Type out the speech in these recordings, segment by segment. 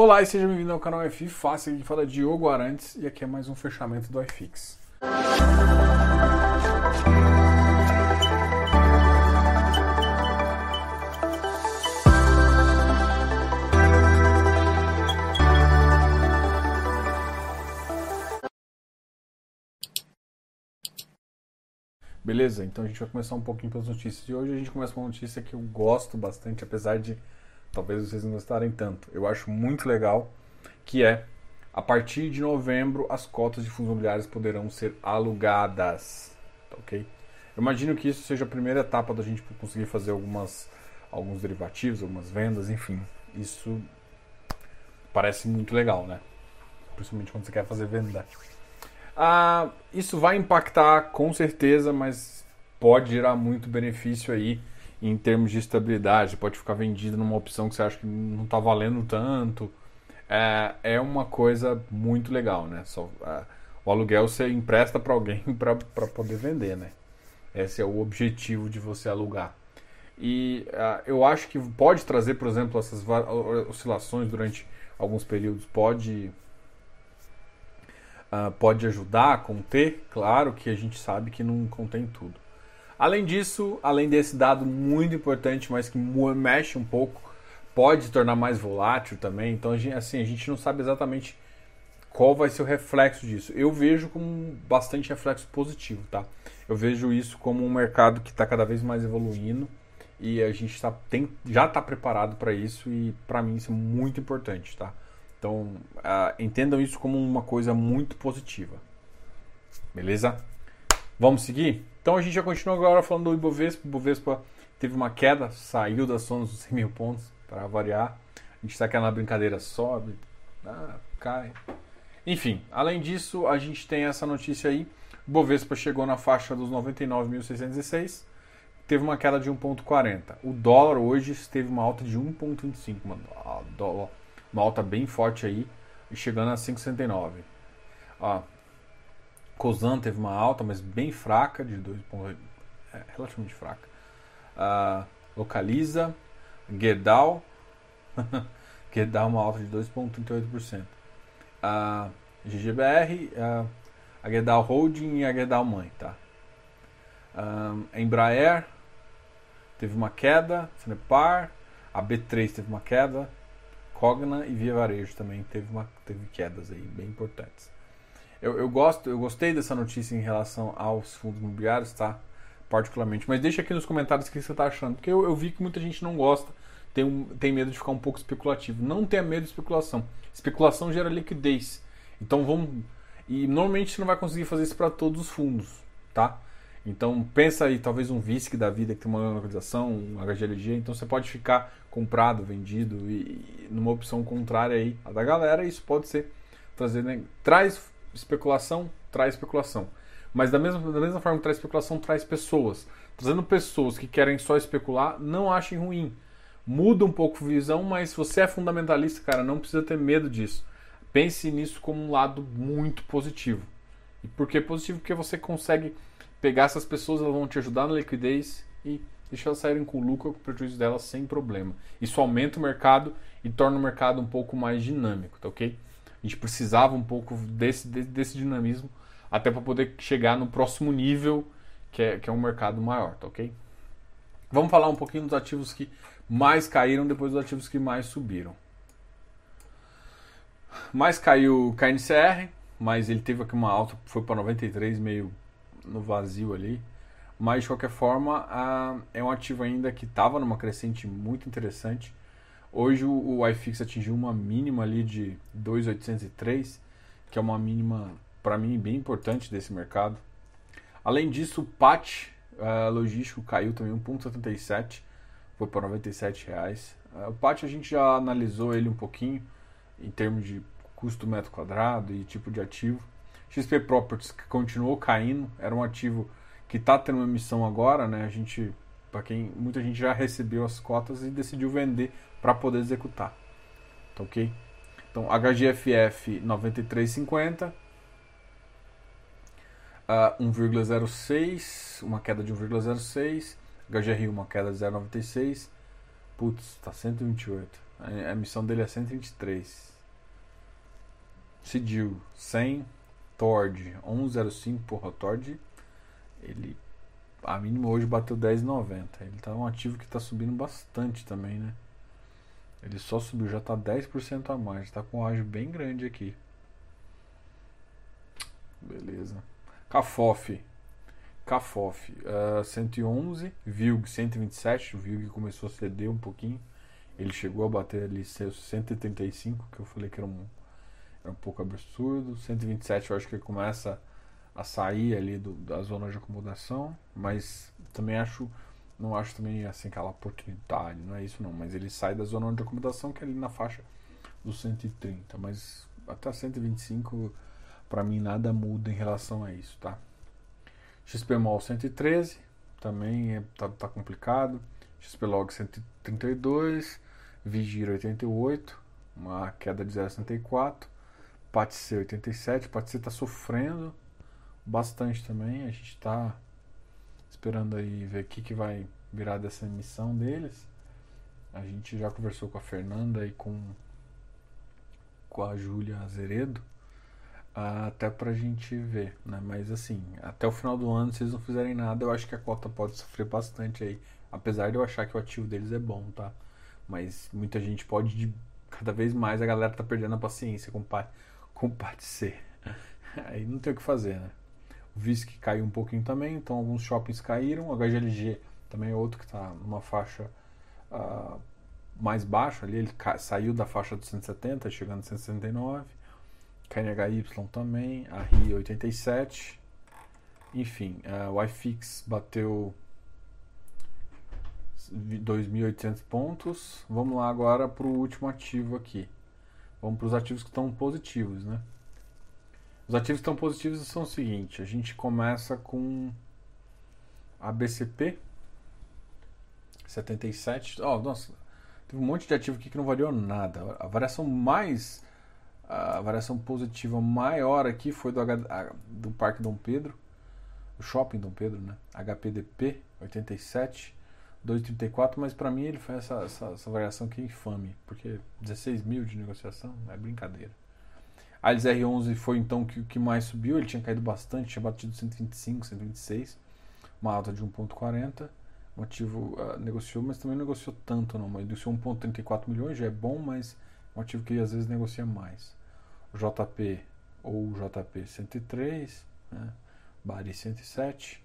Olá e seja bem-vindo ao canal FI Fácil, aqui fala Diogo Arantes e aqui é mais um fechamento do iFix. Beleza? Então a gente vai começar um pouquinho pelas notícias. E hoje a gente começa com uma notícia que eu gosto bastante, apesar de talvez vocês não gostarem tanto. Eu acho muito legal, que é a partir de novembro as cotas de fundos imobiliários poderão ser alugadas, tá ok? Eu imagino que isso seja a primeira etapa da gente conseguir fazer algumas alguns derivativos, algumas vendas, enfim. Isso parece muito legal, né? Principalmente quando você quer fazer venda. Ah, isso vai impactar com certeza, mas pode gerar muito benefício aí em termos de estabilidade, pode ficar vendido numa opção que você acha que não está valendo tanto. É, é uma coisa muito legal, né? Só, é, o aluguel você empresta para alguém para poder vender, né? Esse é o objetivo de você alugar. E uh, eu acho que pode trazer, por exemplo, essas oscilações durante alguns períodos, pode, uh, pode ajudar a conter. Claro que a gente sabe que não contém tudo. Além disso, além desse dado muito importante, mas que mexe um pouco, pode se tornar mais volátil também. Então, assim, a gente não sabe exatamente qual vai ser o reflexo disso. Eu vejo como bastante reflexo positivo, tá? Eu vejo isso como um mercado que está cada vez mais evoluindo e a gente tá, tem, já está preparado para isso e para mim isso é muito importante, tá? Então, uh, entendam isso como uma coisa muito positiva. Beleza? Vamos seguir? Então a gente já continua agora falando do Ibovespa. O Ibovespa teve uma queda, saiu da zona dos 100 mil pontos, para variar. A gente está aqui na brincadeira, sobe, ah, cai. Enfim, além disso, a gente tem essa notícia aí. O Bovespa chegou na faixa dos 99.606, teve uma queda de 1,40. O dólar hoje teve uma alta de 1,25, mano. Dólar, uma alta bem forte aí, chegando a 5,69. Ó, Cosan teve uma alta, mas bem fraca, de 2 pontos, é, relativamente fraca. Uh, localiza, Gerdau, Gerdau uma alta de 2,38%. A GGBR, uh, a Gerdau Holding e a Gerdau Mãe, tá? Uh, Embraer teve uma queda, Sanepar, a B3 teve uma queda, Cogna e Via Varejo também teve, uma, teve quedas aí bem importantes. Eu, eu, gosto, eu gostei dessa notícia em relação aos fundos imobiliários, tá? Particularmente. Mas deixa aqui nos comentários o que você está achando. Porque eu, eu, vi que muita gente não gosta, tem, um, tem medo de ficar um pouco especulativo. Não tenha medo de especulação. Especulação gera liquidez. Então vamos. E normalmente você não vai conseguir fazer isso para todos os fundos, tá? Então pensa aí, talvez um VISC da vida que tem uma localização, um HGLG, então você pode ficar comprado, vendido e, e numa opção contrária aí a da galera, isso pode ser trazer, né? traz especulação traz especulação. Mas da mesma, da mesma forma que traz especulação, traz pessoas. Trazendo pessoas que querem só especular, não achem ruim. Muda um pouco a visão, mas se você é fundamentalista, cara, não precisa ter medo disso. Pense nisso como um lado muito positivo. E por que positivo? Porque você consegue pegar essas pessoas, elas vão te ajudar na liquidez e deixar elas saírem com lucro com o prejuízo delas sem problema. Isso aumenta o mercado e torna o mercado um pouco mais dinâmico, tá ok? A gente precisava um pouco desse, desse dinamismo até para poder chegar no próximo nível, que é, que é um mercado maior, tá ok? Vamos falar um pouquinho dos ativos que mais caíram depois dos ativos que mais subiram. Mais caiu o KNCR, mas ele teve aqui uma alta, foi para 93, meio no vazio ali. Mas de qualquer forma, é um ativo ainda que estava numa crescente muito interessante. Hoje o, iFix atingiu uma mínima ali de 2,803, que é uma mínima para mim bem importante desse mercado. Além disso, o PAT uh, logístico caiu também 1,77, foi para 97 reais. Uh, o PAT a gente já analisou ele um pouquinho em termos de custo metro quadrado e tipo de ativo. XP Properties que continuou caindo, era um ativo que está tendo uma emissão agora, né? A gente, para quem muita gente já recebeu as cotas e decidiu vender para poder executar. Tá ok? Então, HGFF 93,50. Uh, 1,06, uma queda de 1,06. HGRI uma queda de 0,96. Putz, tá 128. A emissão dele é 123. Cidil 100. Tord 105. Porra, Tord ele a mínima hoje bateu 10,90. Ele tá um ativo que está subindo bastante também, né? Ele só subiu, já está 10% a mais. Está com um ágio bem grande aqui. Beleza. Cafof. Cafof. Uh, 111. Vilg 127. O Vilg começou a ceder um pouquinho. Ele chegou a bater ali seus 135, que eu falei que era um, era um pouco absurdo. 127 eu acho que ele começa a sair ali do, da zona de acomodação, mas também acho não acho também assim aquela oportunidade, não é isso não, mas ele sai da zona de acomodação que é ali na faixa dos 130, mas até 125 para mim nada muda em relação a isso, tá? XPMOL 113 também é, tá, tá complicado, XPlog 132, Vigir 88, uma queda de 0,64, PATC 87, PATC está sofrendo, bastante também. A gente está esperando aí ver o que, que vai virar dessa emissão deles. A gente já conversou com a Fernanda e com, com a Júlia Azeredo. Até pra gente ver, né? Mas assim, até o final do ano, se eles não fizerem nada, eu acho que a cota pode sofrer bastante aí. Apesar de eu achar que o ativo deles é bom, tá? Mas muita gente pode. Cada vez mais a galera tá perdendo a paciência com, com o parte C. Aí não tem o que fazer, né? VISC caiu um pouquinho também, então alguns shoppings caíram. O HGLG também é outro que está numa faixa uh, mais baixa ali, ele saiu da faixa dos 170, chegando a 169. KNHY também, a RI 87. Enfim, uh, o iFix bateu 2.800 pontos. Vamos lá agora para o último ativo aqui. Vamos para os ativos que estão positivos, né? Os ativos estão positivos são o seguinte: a gente começa com a BCP 77. Oh, nossa, teve um monte de ativo aqui que não variou nada. A variação mais a variação positiva maior aqui foi do, H, do Parque Dom Pedro, o Shopping Dom Pedro, né? HPDP 87, 2,34, mas para mim ele foi essa, essa, essa variação que é infame, porque 16 mil de negociação é brincadeira. A R11 foi então o que, mais subiu, ele tinha caído bastante, tinha batido 125, 126, uma alta de 1,40. O ativo uh, negociou, mas também não negociou tanto, não. Mas negociou 1,34 milhões, já é bom, mas ativo que às vezes negocia mais. O JP ou JP 103, né? Bari 107,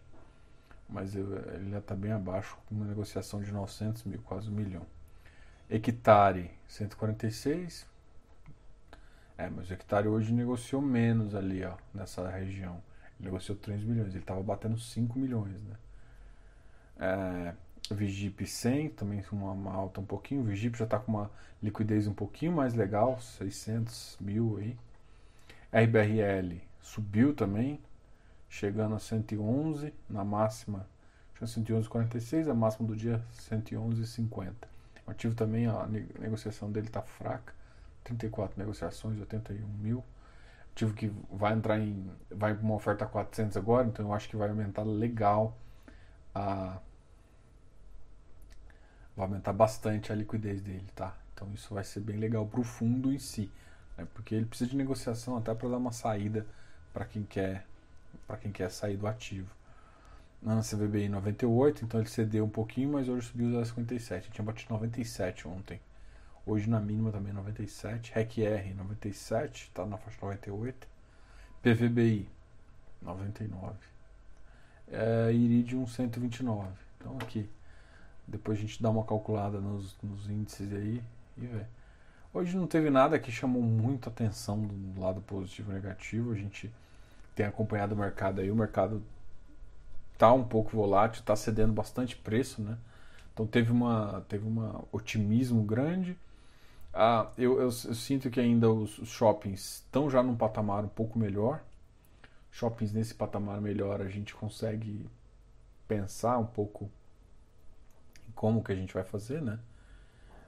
mas eu, ele já está bem abaixo, com uma negociação de 900 mil, quase um milhão. Hectare 146, é, mas o hectare hoje negociou menos ali, ó, nessa região. Ele negociou 3 milhões, ele estava batendo 5 milhões, né? É, Vigip 100, também uma, uma, alta um pouquinho. O Vigip já está com uma liquidez um pouquinho mais legal, 600 mil aí. RBRL subiu também, chegando a 111, na máxima, tinha 111,46, a máxima do dia 111,50. O ativo também, a negociação dele está fraca. 34 negociações, 81 mil. Tive que vai entrar em. Vai uma oferta 400 agora, então eu acho que vai aumentar legal a. Vai aumentar bastante a liquidez dele, tá? Então isso vai ser bem legal para o fundo em si, né? porque ele precisa de negociação até para dar uma saída para quem quer para quem quer sair do ativo. Na CVBI 98, então ele cedeu um pouquinho, mas hoje subiu a 57. Ele tinha batido 97 ontem. Hoje na mínima também 97. REC-R 97, está na faixa 98. PVBI 99. É, Iridium 129. Então aqui. Depois a gente dá uma calculada nos, nos índices aí e vê. Hoje não teve nada que chamou muito atenção do lado positivo e negativo. A gente tem acompanhado o mercado aí. O mercado está um pouco volátil, está cedendo bastante preço, né? Então teve uma teve um otimismo grande ah, eu, eu, eu, sinto que ainda os, shoppings estão já num patamar um pouco melhor. Shoppings nesse patamar melhor a gente consegue pensar um pouco em como que a gente vai fazer, né?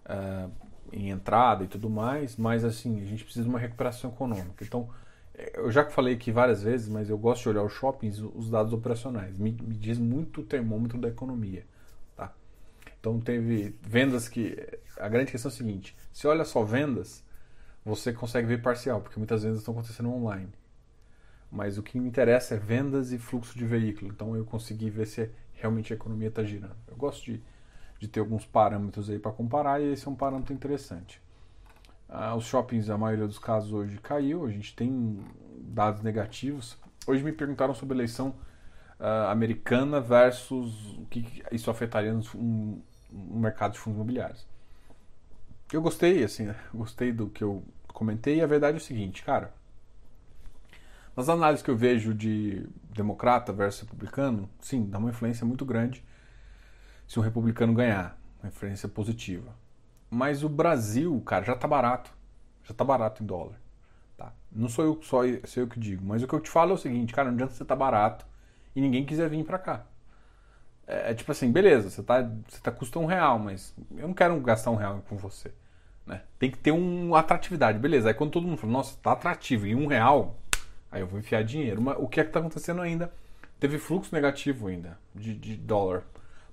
Ah, em entrada e tudo mais, mas assim, a gente precisa de uma recuperação econômica. Então, é, eu já falei aqui várias vezes, mas eu gosto de olhar os shoppings, os dados operacionais. Me, me diz muito o termômetro da economia. Então teve vendas que. A grande questão é a seguinte: se olha só vendas, você consegue ver parcial, porque muitas vendas estão acontecendo online. Mas o que me interessa é vendas e fluxo de veículo. Então eu consegui ver se realmente a economia está girando. Eu gosto de, de ter alguns parâmetros aí para comparar e esse é um parâmetro interessante. Ah, os shoppings, a maioria dos casos hoje caiu, a gente tem dados negativos. Hoje me perguntaram sobre eleição uh, americana versus o que isso afetaria um, um mercado de fundos imobiliários. Eu gostei, assim, gostei do que eu comentei e a verdade é o seguinte, cara. Nas análises que eu vejo de democrata versus republicano, sim, dá uma influência muito grande se um republicano ganhar, uma influência positiva. Mas o Brasil, cara, já tá barato. Já tá barato em dólar. Tá? Não sou eu só sou eu que digo, mas o que eu te falo é o seguinte, cara, não adianta você tá barato e ninguém quiser vir para cá. É, é, tipo assim, beleza, você tá, você tá custando um real, mas eu não quero gastar um real com você. Né? Tem que ter uma atratividade, beleza. Aí quando todo mundo fala, nossa, tá atrativo, e um real, aí eu vou enfiar dinheiro. Mas o que é que tá acontecendo ainda? Teve fluxo negativo ainda de, de dólar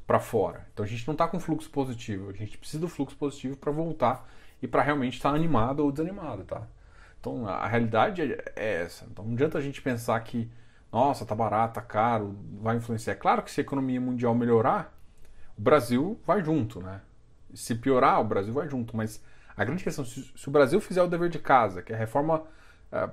para fora. Então a gente não tá com fluxo positivo. A gente precisa do fluxo positivo para voltar e para realmente estar tá animado ou desanimado, tá? Então a realidade é, é essa. Então não adianta a gente pensar que nossa, tá barato, tá caro, vai influenciar. Claro que se a economia mundial melhorar, o Brasil vai junto, né? Se piorar, o Brasil vai junto. Mas a grande questão, se, o Brasil fizer o dever de casa, que é a reforma, é,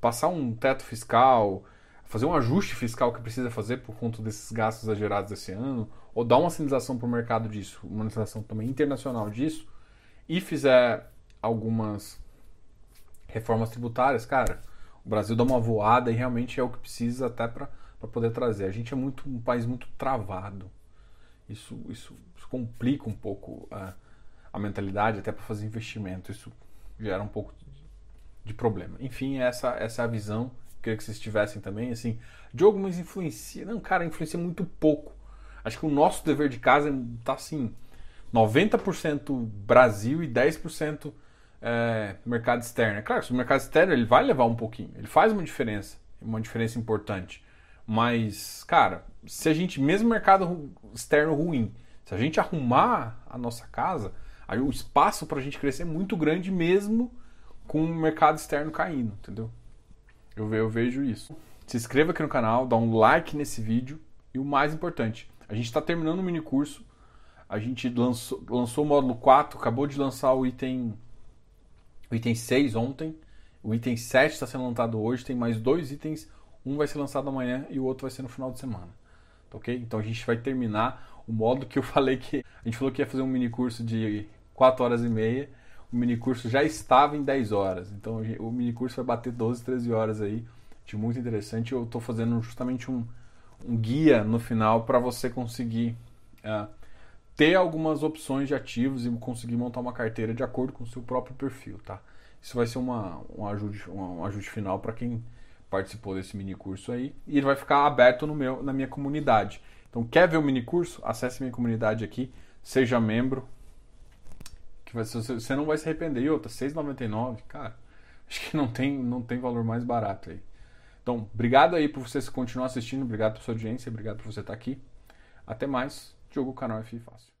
passar um teto fiscal, fazer um ajuste fiscal que precisa fazer por conta desses gastos exagerados esse ano, ou dar uma sinalização para o mercado disso, uma sinalização também internacional disso, e fizer algumas reformas tributárias, cara, o Brasil dá uma voada e realmente é o que precisa até para poder trazer. A gente é muito um país muito travado. Isso, isso, isso complica um pouco a, a mentalidade até para fazer investimento. Isso gera um pouco de, problema. Enfim, essa, essa é a visão. Queria que vocês tivessem também. Assim, Diogo, mas influencia. Não, cara, influencia muito pouco. Acho que o nosso dever de casa está assim: 90% Brasil e 10% é, mercado externo. É claro o mercado externo ele vai levar um pouquinho, ele faz uma diferença, uma diferença importante. Mas, cara, se a gente, mesmo mercado externo ruim, se a gente arrumar a nossa casa, aí o espaço para a gente crescer é muito grande mesmo com o mercado externo caindo, entendeu? Eu, eu vejo isso. Se inscreva aqui no canal, dá um like nesse vídeo e o mais importante, a gente está terminando o mini curso, a gente lançou, lançou o módulo 4, acabou de lançar o item o item 6 ontem, o item 7 está sendo lançado hoje, tem mais dois itens, um vai ser lançado amanhã e o outro vai ser no final de semana. Tá ok? Então a gente vai terminar o modo que eu falei que. A gente falou que ia fazer um mini curso de 4 horas e meia. O mini curso já estava em 10 horas. Então o mini curso vai bater 12, 13 horas aí. De muito interessante. Eu estou fazendo justamente um, um guia no final para você conseguir uh, ter algumas opções de ativos e conseguir montar uma carteira de acordo com o seu próprio perfil, tá? Isso vai ser uma, um, ajuste, um ajuste final para quem participou desse mini curso aí e ele vai ficar aberto no meu, na minha comunidade. Então, quer ver o mini curso? Acesse minha comunidade aqui, seja membro, que vai, você não vai se arrepender. E outra, 6,99, cara, acho que não tem, não tem valor mais barato aí. Então, obrigado aí por você continuar assistindo, obrigado por sua audiência, obrigado por você estar aqui. Até mais. Jogo canal F Fácil.